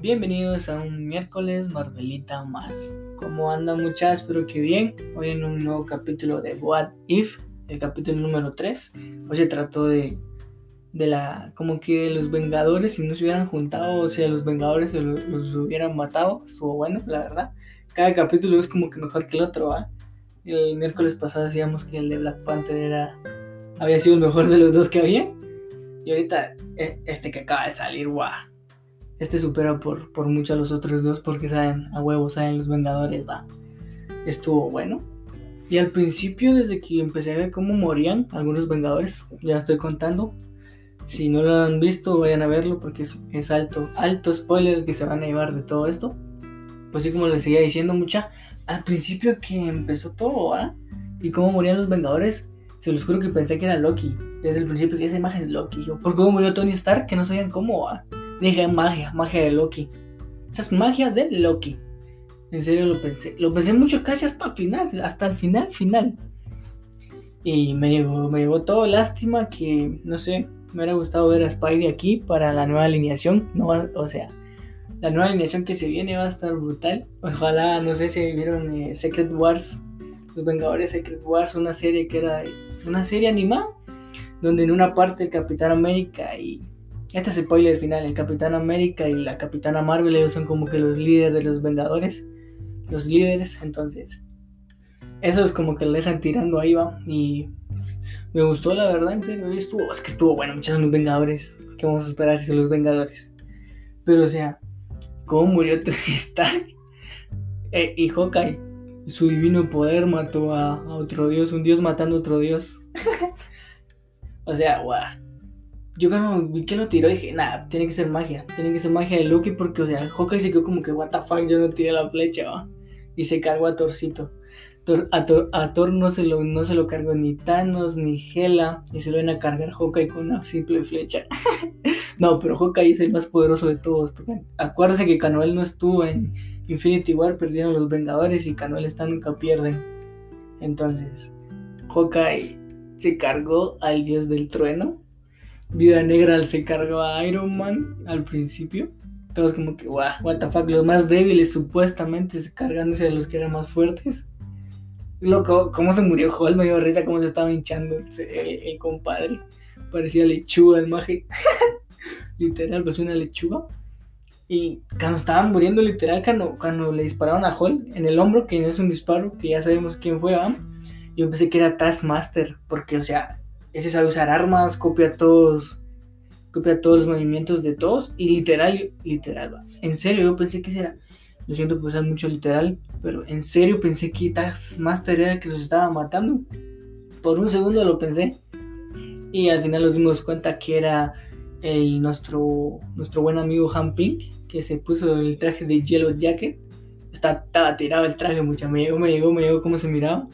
Bienvenidos a un miércoles Marvelita más. ¿Cómo andan muchas? Espero que bien. Hoy en un nuevo capítulo de What If, el capítulo número 3. Hoy se trató de, de la, como que de los Vengadores, si no se hubieran juntado, o sea, los Vengadores los, hubieran matado. Estuvo bueno, la verdad. Cada capítulo es como que mejor que el otro, ¿va? El miércoles pasado decíamos que el de Black Panther había sido el mejor de los dos que había. Y ahorita e, este que acaba de salir, guau este supera por, por mucho a los otros dos porque saben, a huevos, saben los Vengadores, va. Estuvo bueno. Y al principio, desde que empecé a ver cómo morían algunos Vengadores, ya estoy contando. Si no lo han visto, vayan a verlo porque es, alto, alto spoiler que se van a llevar de todo esto. Pues sí, como les seguía diciendo mucha, al principio que empezó todo, ¿ah? Y cómo morían los Vengadores, se los juro que pensé que era Loki. Desde el principio que esa imagen es Loki. ¿Por qué murió Tony Stark? Que no sabían cómo, ¿ah? Dije magia, magia de Loki. Esa es magia de Loki. En serio lo pensé. Lo pensé mucho casi hasta el final, hasta el final, final. Y me llevó, me llevó todo. Lástima que, no sé, me hubiera gustado ver a Spidey aquí para la nueva alineación. No o sea, la nueva alineación que se viene va a estar brutal. Ojalá, no sé si vieron eh, Secret Wars, Los Vengadores Secret Wars, una serie que era una serie animada, donde en una parte el Capitán América y este es el spoiler final. El Capitán América y la Capitana Marvel ellos son como que los líderes de los Vengadores. Los líderes. Entonces, eso es como que le dejan tirando ahí, va. Y me gustó, la verdad, en serio. Estuvo, es que estuvo bueno, muchos son los Vengadores. ¿Qué vamos a esperar si son los Vengadores? Pero, o sea, ¿cómo murió Tony Stark? Eh, y Hawkeye, su divino poder mató a, otro dios, un dios matando a otro dios. o sea, guau yo cuando vi que lo tiró dije, nada, tiene que ser magia, tiene que ser magia de Loki porque, o sea, Hawkeye se quedó como que, what the fuck, yo no tiré la flecha. Y se cargó a Torcito. a, Thor, no, se lo, no se lo cargó ni Thanos ni Hela y se lo iban a cargar Hawkeye con una simple flecha. no, pero Hawkeye es el más poderoso de todos. Porque acuérdense que Canoel no estuvo en Infinity War, perdieron los Vengadores y Canoel está nunca pierden. Entonces, Hawkeye se cargó al dios del trueno Vida Negra se cargó a Iron Man al principio. Todos como que, wow, what the fuck, los más débiles supuestamente cargándose a los que eran más fuertes. Loco, cómo se murió Hulk, me dio risa cómo se estaba hinchando el, compadre. Parecía lechuga el maje. literal, parecía una lechuga. Y cuando estaban muriendo, literal, cuando, cuando le dispararon a Hulk en el hombro, que no es un disparo, que ya sabemos quién fue, yo pensé que era Taskmaster, porque, o sea, ese sabe usar armas, copia todos, copia todos los movimientos de todos y literal, literal, en serio yo pensé que era, lo siento por usar mucho literal, pero en serio pensé que Taskmaster era el que los estaba matando. Por un segundo lo pensé y al final nos dimos cuenta que era el, nuestro, nuestro buen amigo Han Pink, que se puso el traje de Yellow Jacket. Estaba, tirado el traje, mucha. Me llegó, me llegó, me llegó cómo se miraba.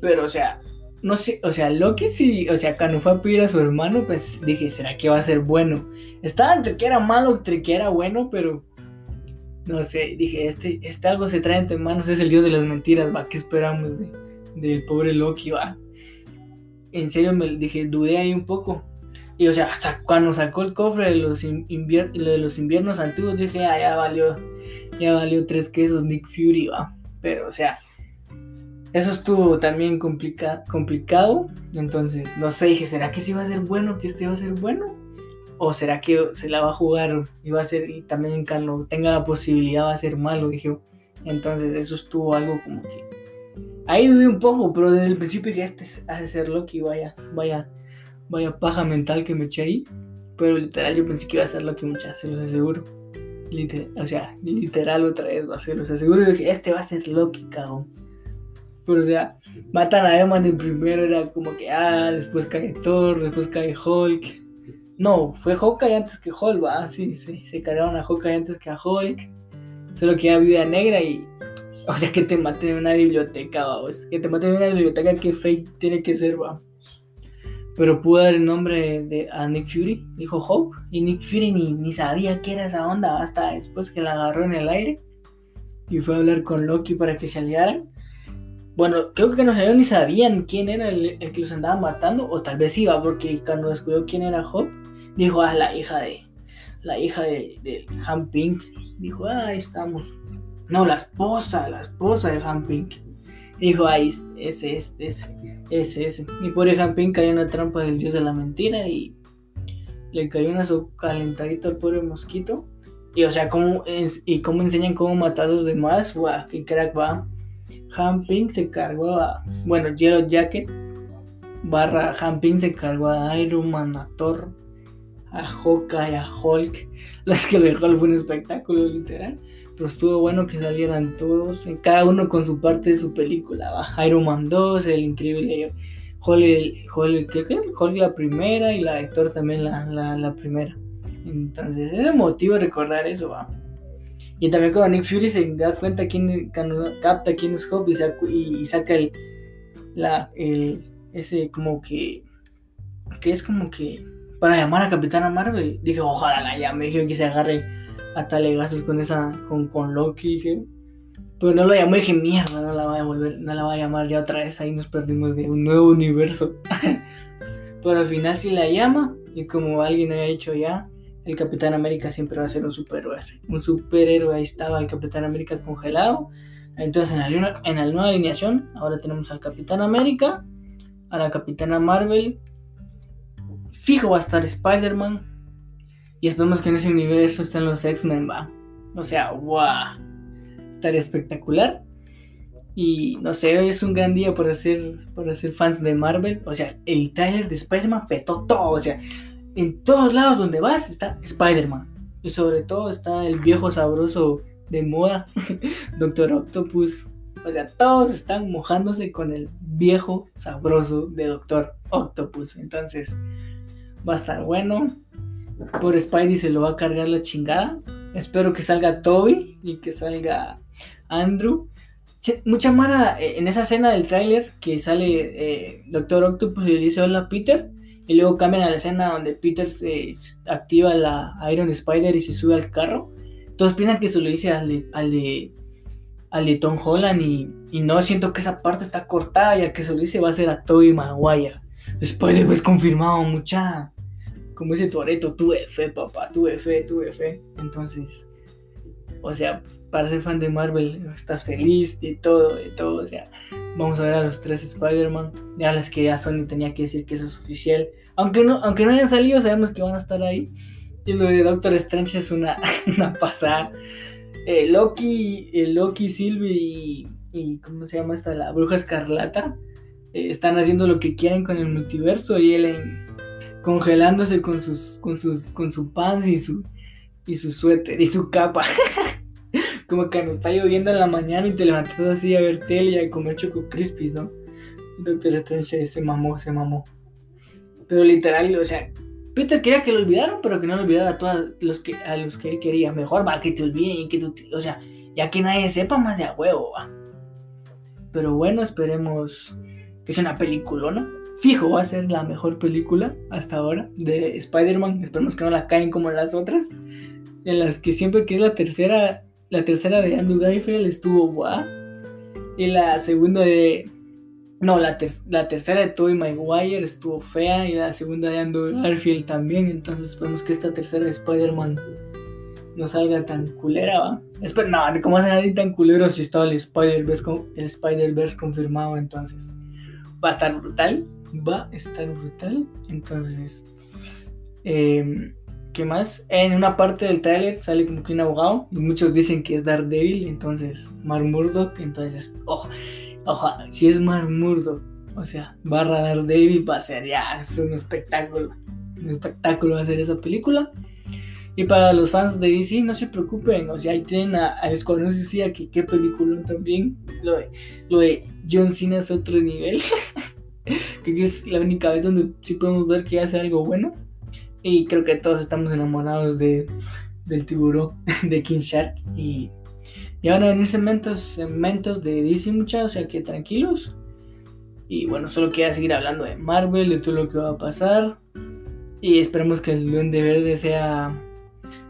Pero, o sea, no sé, o sea, Loki sí, o sea, cuando fue a pedir a su hermano, pues dije, ¿será que va a ser bueno? Estaba entre que era malo, entre que era bueno, pero no sé, dije, este, este algo se trae entre manos, es el dios de las mentiras, va, ¿qué esperamos del pobre Loki, va? En serio me dije, dudé ahí un poco. Y o sea, cuando sacó el cofre de los, de los inviernos antiguos, dije, ah, ya valió, ya valió tres quesos Nick Fury, va. Pero, o sea, eso estuvo también complicado. Entonces, no sé, dije, ¿será que sí va a ser bueno? ¿Que este va a ser bueno? ¿O será que se la va a jugar y va a ser, y también cuando tenga la posibilidad va a ser malo? Dije, entonces eso estuvo algo como que... Ahí dudé un poco, pero desde el principio dije, este ha de ser Loki, vaya, vaya, vaya paja mental que me eché ahí. Pero literal yo pensé que iba a ser Loki muchas, se los aseguro. Literal, o sea, literal otra vez va a ser, los aseguro. Y dije, este va a ser Loki, cabrón. Pero, o sea, matan a Eman en primero, era como que, ah, después cae Thor, después cae Hulk. No, fue Hawkeye antes que Hulk, va, sí, sí, se cargaron a Hawkeye antes que a Hulk. Solo que era Vida Negra y. O sea, que te maten en una biblioteca, va, que te maten en una biblioteca, que fake tiene que ser, va. Pero pudo dar el nombre de, a Nick Fury, dijo Hope, y Nick Fury ni, ni sabía qué era esa onda, hasta después que la agarró en el aire y fue a hablar con Loki para que se aliaran. Bueno, creo que no sabían ni sabían quién era el, que los andaba matando, o tal vez iba, porque cuando descubrió quién era Hope, dijo, ah, la hija de. la hija de, de Han Pink. Dijo, ah, ahí estamos. No, la esposa, la esposa de Han Pink. Dijo, ahí, ese, ese, ese, ese, ese. Y por Han Pink cayó en la trampa del dios de la mentira y le cayó una su calentadito al pobre mosquito. Y o sea, cómo, y cómo enseñan cómo matar a los demás. Guau, qué crack va. Han Pink se cargó a. Bueno, Yellow Jacket barra Han Pink se cargó a Iron Man, a Thor, a Hawkeye, a Hulk. Las que de Hulk fue un espectáculo, literal. Pero estuvo bueno que salieran todos, cada uno con su parte de su película. ¿va? Iron Man 2, el increíble Hulk, Hulk, ¿qué, qué? Hulk la primera y la de Thor también la, la, la primera. Entonces es emotivo recordar eso, va. Y también cuando Nick Fury se da cuenta quién capta quién es Hope y, saca el, la, el, ese como que, que es como que para llamar a Capitana Marvel. Dije, ojalá la llame, dije que se agarre a talegazos con esa, con, con Loki, dije. Pero no lo llamó, dije, mierda, no la va a volver, no la va a llamar ya otra vez, ahí nos perdimos de un nuevo universo. Pero al final sí la llama, y como alguien ha dicho ya, el Capitán América siempre va a ser un superhéroe. Un superhéroe, ahí estaba el Capitán América congelado. Entonces en la, nueva alineación, ahora tenemos al Capitán América, a la Capitana Marvel. Fijo va a estar Spider-Man. Y esperemos que en ese universo estén los X-Men, va. O sea, wow. Estaría espectacular. Y no sé, hoy es un gran día para ser, para ser fans de Marvel. O sea, el trailer de Spider-Man petó todo. O sea, en todos lados donde vas está Spider-Man. Y sobre todo está el viejo sabroso de moda, Doctor Octopus. O sea, todos están mojándose con el viejo sabroso de Doctor Octopus. Entonces, va a estar bueno. Por Spidey se lo va a cargar la chingada. Espero que salga Toby y que salga Andrew. Mucha mara eh, en esa escena del tráiler que sale eh, Doctor Octopus y le dice hola Peter. Y luego cambian a la escena donde Peter se activa la Iron Spider y se sube al carro. Todos piensan que se lo dice al de, al de, al de Tom Holland y, no siento que esa parte está cortada y al que se lo dice va a ser a Tobey Maguire. Spider es confirmado, mucha. Como ese Toreto, tuve fe, papá, tuve fe, tuve fe. Entonces, o sea, para ser fan de Marvel, estás feliz de todo, de todo. O sea, vamos a ver a los tres Spider-Man. Ya las que ya Sony tenía que decir que eso es oficial. Aunque no, aunque no hayan salido, sabemos que van a estar ahí. Y lo de Doctor Strange es una, una pasada. Eh, Loki, eh, Loki, Sylvie y, ¿Cómo se llama esta? La Bruja Escarlata. Eh, están haciendo lo que quieren con el multiverso. Y él congelándose con, sus, con, sus, con su pants y su, y su suéter y su capa. como que nos está lloviendo en la mañana y te levantas así a ver tele y a comer choco crispies, ¿no? Doctor Strange se mamó, se mamó. Pero literal, o sea, Peter quería que lo olvidaran, pero que no lo olvidara a todos los que, a los que él quería. Mejor va que te olviden que tú, o sea, ya que nadie sepa más de a huevo, va. Pero bueno, esperemos que sea una peliculona. Fijo, va a ser la mejor película hasta ahora de Spider-Man. Esperemos que no la caen como las otras. En las que siempre que es la tercera la tercera de Andrew Garfield estuvo guau. Y la segunda de. No, la, la tercera de Tobey Maguire estuvo fea. Y la segunda de Andrew Garfield también. Entonces esperemos que esta tercera de Spider-Man no salga tan culera, ¿va? Espera, no, ¿cómo se a tan culero si estaba el Spider-Verse el Spider confirmado? Entonces, va a estar brutal. Va a estar brutal. Entonces, eh, ¿Qué más? En una parte del tráiler sale como que un abogado y muchos dicen que es Daredevil, entonces Mar Murdock, entonces, ojo, ojo, si es Mar Murdock, o sea, barra Daredevil va a ser ya, es un espectáculo, un espectáculo va a ser esa película. Y para los fans de DC, no se preocupen, o sea, ahí tienen a, a Escuadrón Suicida, que qué película también, lo de, lo de John Cena es otro nivel, que es la única vez donde sí podemos ver que hace algo bueno. Y creo que todos estamos enamorados de, del tiburón de King Shark. Y, y ahora en segmentos, segmentos de DC, muchachos, o sea que tranquilos. Y bueno, solo queda seguir hablando de Marvel, de todo lo que va a pasar. Y esperemos que el Duende Verde sea,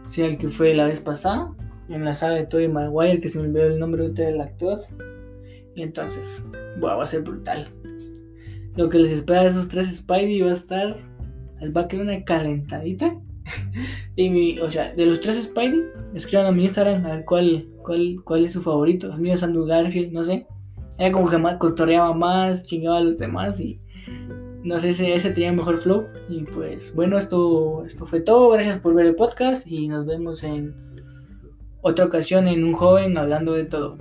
sea el que fue la vez pasada. En la saga de Tobey Maguire, que se me olvidó el nombre del actor. Y entonces, bueno, va a ser brutal. Lo que les espera de esos tres Spidey va a estar va a quedar una calentadita y mi, o sea, de los tres Spidey, escriban a mi Instagram a ver cuál, cuál, cuál es su favorito. El mío es Andrew Garfield, no sé. Era como que más, cotorreaba más, chingaba a los demás y no sé, ese, ese tenía mejor flow. Y pues bueno, esto, esto fue todo. Gracias por ver el podcast y nos vemos en otra ocasión en un joven hablando de todo.